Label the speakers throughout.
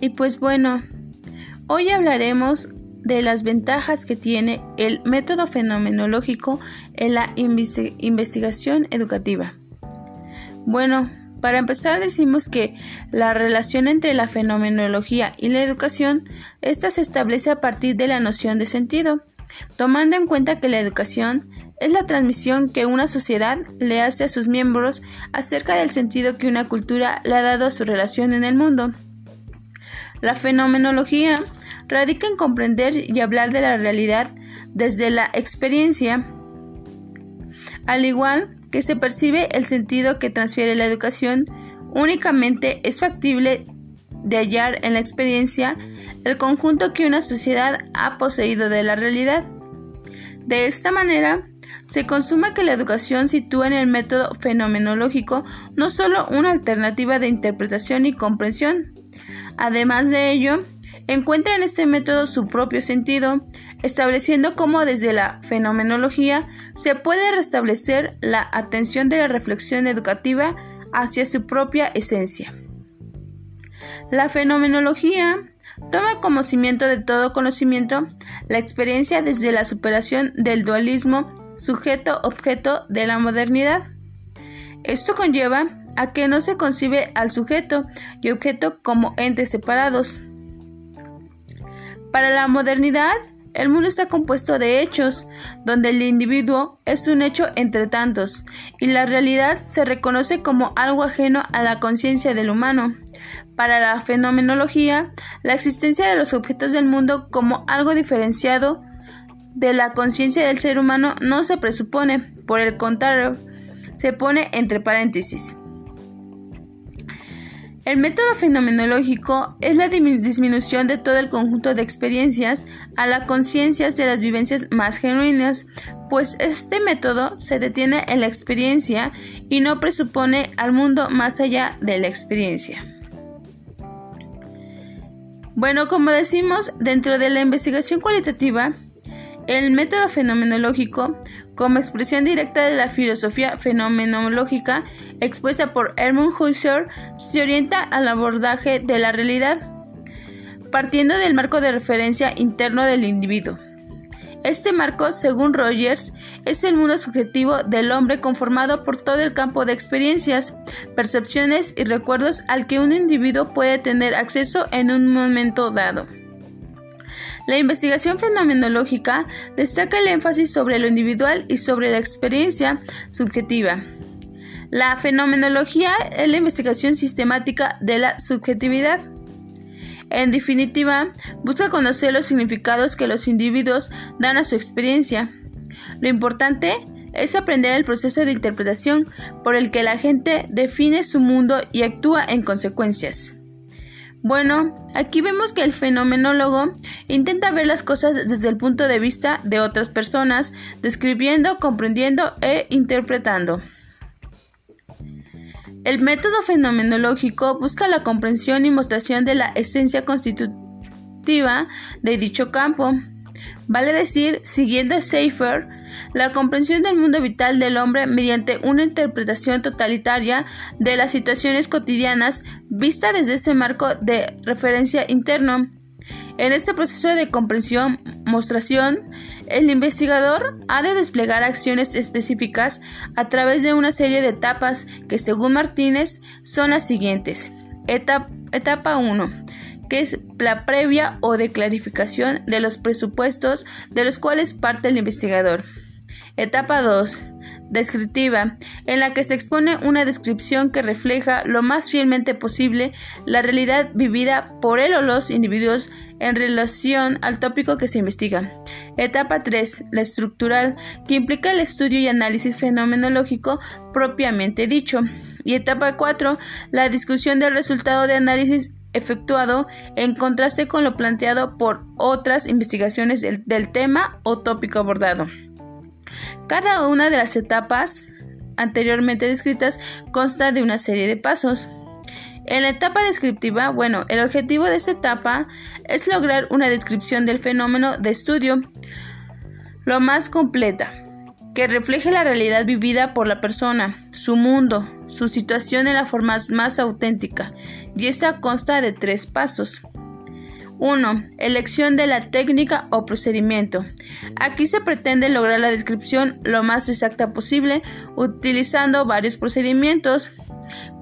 Speaker 1: Y pues bueno, hoy hablaremos de las ventajas que tiene el método fenomenológico en la investigación educativa. Bueno, para empezar decimos que la relación entre la fenomenología y la educación, esta se establece a partir de la noción de sentido, tomando en cuenta que la educación es la transmisión que una sociedad le hace a sus miembros acerca del sentido que una cultura le ha dado a su relación en el mundo. La fenomenología radica en comprender y hablar de la realidad desde la experiencia, al igual que se percibe el sentido que transfiere la educación, únicamente es factible de hallar en la experiencia el conjunto que una sociedad ha poseído de la realidad. De esta manera, se consuma que la educación sitúa en el método fenomenológico no solo una alternativa de interpretación y comprensión, además de ello, encuentra en este método su propio sentido, estableciendo cómo desde la fenomenología se puede restablecer la atención de la reflexión educativa hacia su propia esencia. La fenomenología toma como cimiento de todo conocimiento la experiencia desde la superación del dualismo sujeto-objeto de la modernidad. Esto conlleva a que no se concibe al sujeto y objeto como entes separados, para la modernidad, el mundo está compuesto de hechos, donde el individuo es un hecho entre tantos, y la realidad se reconoce como algo ajeno a la conciencia del humano. Para la fenomenología, la existencia de los objetos del mundo como algo diferenciado de la conciencia del ser humano no se presupone, por el contrario, se pone entre paréntesis. El método fenomenológico es la disminución de todo el conjunto de experiencias a la conciencia de las vivencias más genuinas, pues este método se detiene en la experiencia y no presupone al mundo más allá de la experiencia. Bueno, como decimos, dentro de la investigación cualitativa, el método fenomenológico como expresión directa de la filosofía fenomenológica expuesta por Hermann Husserl, se orienta al abordaje de la realidad, partiendo del marco de referencia interno del individuo. Este marco, según Rogers, es el mundo subjetivo del hombre conformado por todo el campo de experiencias, percepciones y recuerdos al que un individuo puede tener acceso en un momento dado. La investigación fenomenológica destaca el énfasis sobre lo individual y sobre la experiencia subjetiva. La fenomenología es la investigación sistemática de la subjetividad. En definitiva, busca conocer los significados que los individuos dan a su experiencia. Lo importante es aprender el proceso de interpretación por el que la gente define su mundo y actúa en consecuencias. Bueno, aquí vemos que el fenomenólogo intenta ver las cosas desde el punto de vista de otras personas, describiendo, comprendiendo e interpretando. El método fenomenológico busca la comprensión y mostración de la esencia constitutiva de dicho campo. Vale decir, siguiendo Seifer, la comprensión del mundo vital del hombre mediante una interpretación totalitaria de las situaciones cotidianas vista desde ese marco de referencia interno. En este proceso de comprensión, mostración, el investigador ha de desplegar acciones específicas a través de una serie de etapas que, según Martínez, son las siguientes. Etapa, etapa 1 que es la previa o de clarificación de los presupuestos de los cuales parte el investigador. Etapa 2. Descriptiva, en la que se expone una descripción que refleja lo más fielmente posible la realidad vivida por él o los individuos en relación al tópico que se investiga. Etapa 3. La estructural, que implica el estudio y análisis fenomenológico propiamente dicho. Y etapa 4. La discusión del resultado de análisis efectuado en contraste con lo planteado por otras investigaciones del, tema o tópico abordado. Cada una de las etapas anteriormente descritas consta de una serie de pasos. En la etapa descriptiva, bueno, el objetivo de esta etapa es lograr una descripción del fenómeno de estudio lo más completa que refleje la realidad vivida por la persona, su mundo, su situación en la forma más auténtica, y esta consta de tres pasos. 1. Elección de la técnica o procedimiento. Aquí se pretende lograr la descripción lo más exacta posible utilizando varios procedimientos,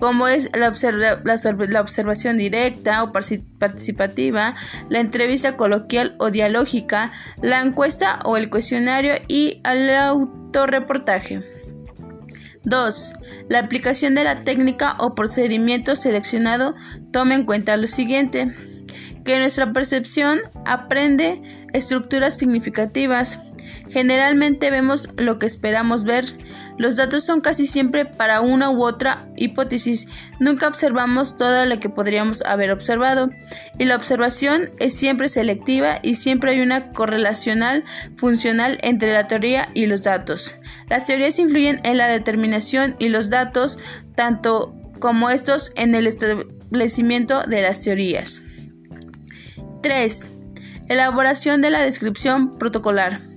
Speaker 1: como es la, observación directa o participativa, la entrevista coloquial o dialógica, la encuesta o el cuestionario y el autorreportaje. 2. La aplicación de la técnica o procedimiento seleccionado toma en cuenta lo siguiente que nuestra percepción aprende estructuras significativas. Generalmente vemos lo que esperamos ver. Los datos son casi siempre para una u otra hipótesis. Nunca observamos todo lo que podríamos haber observado. Y la observación es siempre selectiva y siempre hay una correlacional funcional entre la teoría y los datos. Las teorías influyen en la determinación y los datos, tanto como estos en el establecimiento de las teorías. 3. Elaboración de la descripción protocolar.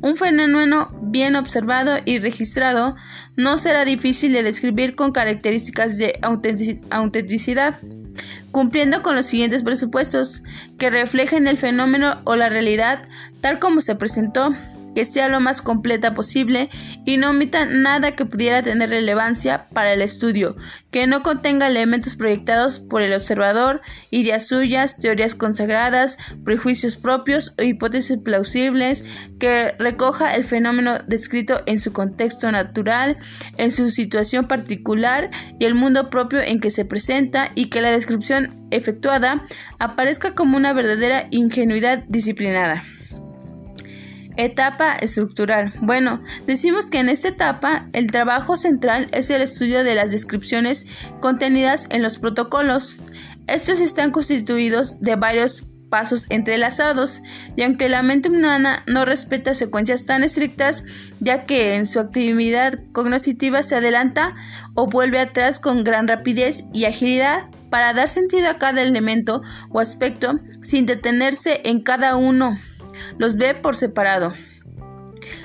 Speaker 1: Un fenómeno bien observado y registrado no será difícil de describir con características de autenticidad, cumpliendo con los siguientes presupuestos que reflejen el fenómeno o la realidad tal como se presentó, que sea lo más completa posible y no omita nada que pudiera tener relevancia para el estudio, que no contenga elementos proyectados por el observador, ideas suyas, teorías consagradas, prejuicios propios o hipótesis plausibles, que recoja el fenómeno descrito en su contexto natural, en su situación particular y el mundo propio en que se presenta y que la descripción efectuada aparezca como una verdadera ingenuidad disciplinada. Etapa estructural. Bueno, decimos que en esta etapa el trabajo central es el estudio de las descripciones contenidas en los protocolos. Estos están constituidos de varios pasos entrelazados, y aunque la mente humana no respeta secuencias tan estrictas, ya que en su actividad cognitiva se adelanta o vuelve atrás con gran rapidez y agilidad para dar sentido a cada elemento o aspecto sin detenerse en cada uno los ve por separado.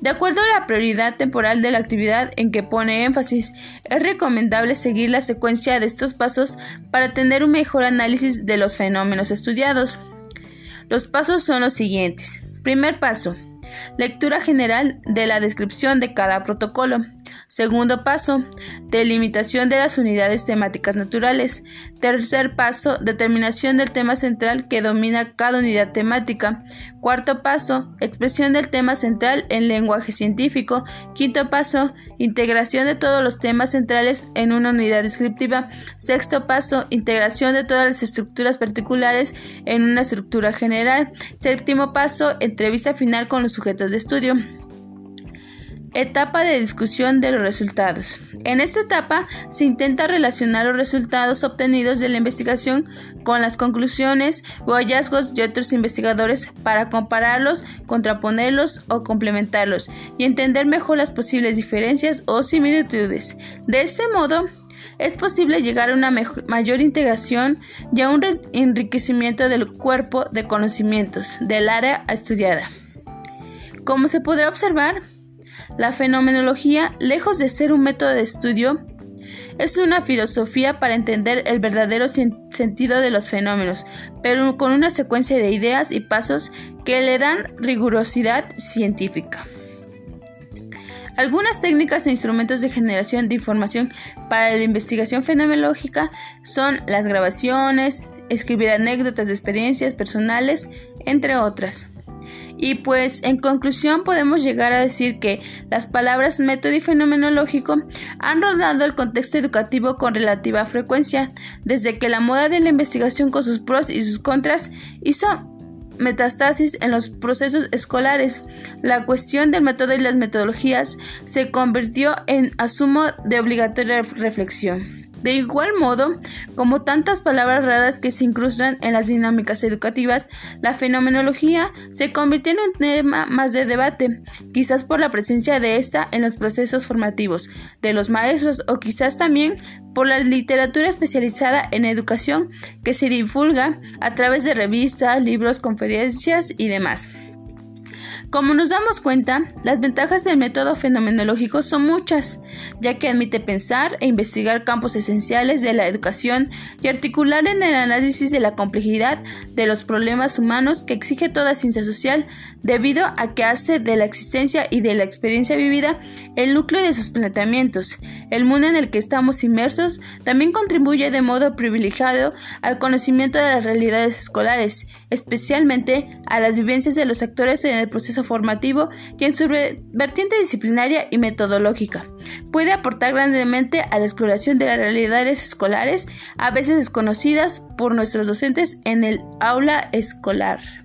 Speaker 1: De acuerdo a la prioridad temporal de la actividad en que pone énfasis, es recomendable seguir la secuencia de estos pasos para tener un mejor análisis de los fenómenos estudiados. Los pasos son los siguientes. Primer paso. Lectura general de la descripción de cada protocolo. Segundo paso, delimitación de las unidades temáticas naturales. Tercer paso, determinación del tema central que domina cada unidad temática. Cuarto paso, expresión del tema central en lenguaje científico. Quinto paso, integración de todos los temas centrales en una unidad descriptiva. Sexto paso, integración de todas las estructuras particulares en una estructura general. Séptimo paso, entrevista final con los sujetos de estudio. Etapa de discusión de los resultados. En esta etapa se intenta relacionar los resultados obtenidos de la investigación con las conclusiones o hallazgos de otros investigadores para compararlos, contraponerlos o complementarlos y entender mejor las posibles diferencias o similitudes. De este modo, es posible llegar a una mayor integración y a un enriquecimiento del cuerpo de conocimientos del área estudiada. Como se podrá observar, la fenomenología, lejos de ser un método de estudio, es una filosofía para entender el verdadero sentido de los fenómenos, pero con una secuencia de ideas y pasos que le dan rigurosidad científica. Algunas técnicas e instrumentos de generación de información para la investigación fenomenológica son las grabaciones, escribir anécdotas de experiencias personales, entre otras. Y pues en conclusión podemos llegar a decir que las palabras método y fenomenológico han rodado el contexto educativo con relativa frecuencia, desde que la moda de la investigación con sus pros y sus contras hizo metastasis en los procesos escolares. La cuestión del método y las metodologías se convirtió en asumo de obligatoria reflexión. De igual modo, como tantas palabras raras que se incrustan en las dinámicas educativas, la fenomenología se convirtió en un tema más de debate, quizás por la presencia de esta en los procesos formativos de los maestros o quizás también por la literatura especializada en educación que se divulga a través de revistas, libros, conferencias y demás. Como nos damos cuenta, las ventajas del método fenomenológico son muchas, ya que admite pensar e investigar campos esenciales de la educación y articular en el análisis de la complejidad de los problemas humanos que exige toda ciencia social, debido a que hace de la existencia y de la experiencia vivida el núcleo de sus planteamientos. El mundo en el que estamos inmersos también contribuye de modo privilegiado al conocimiento de las realidades escolares, especialmente a las vivencias de los actores en el proceso formativo y en su vertiente disciplinaria y metodológica. Puede aportar grandemente a la exploración de las realidades escolares, a veces desconocidas por nuestros docentes en el aula escolar.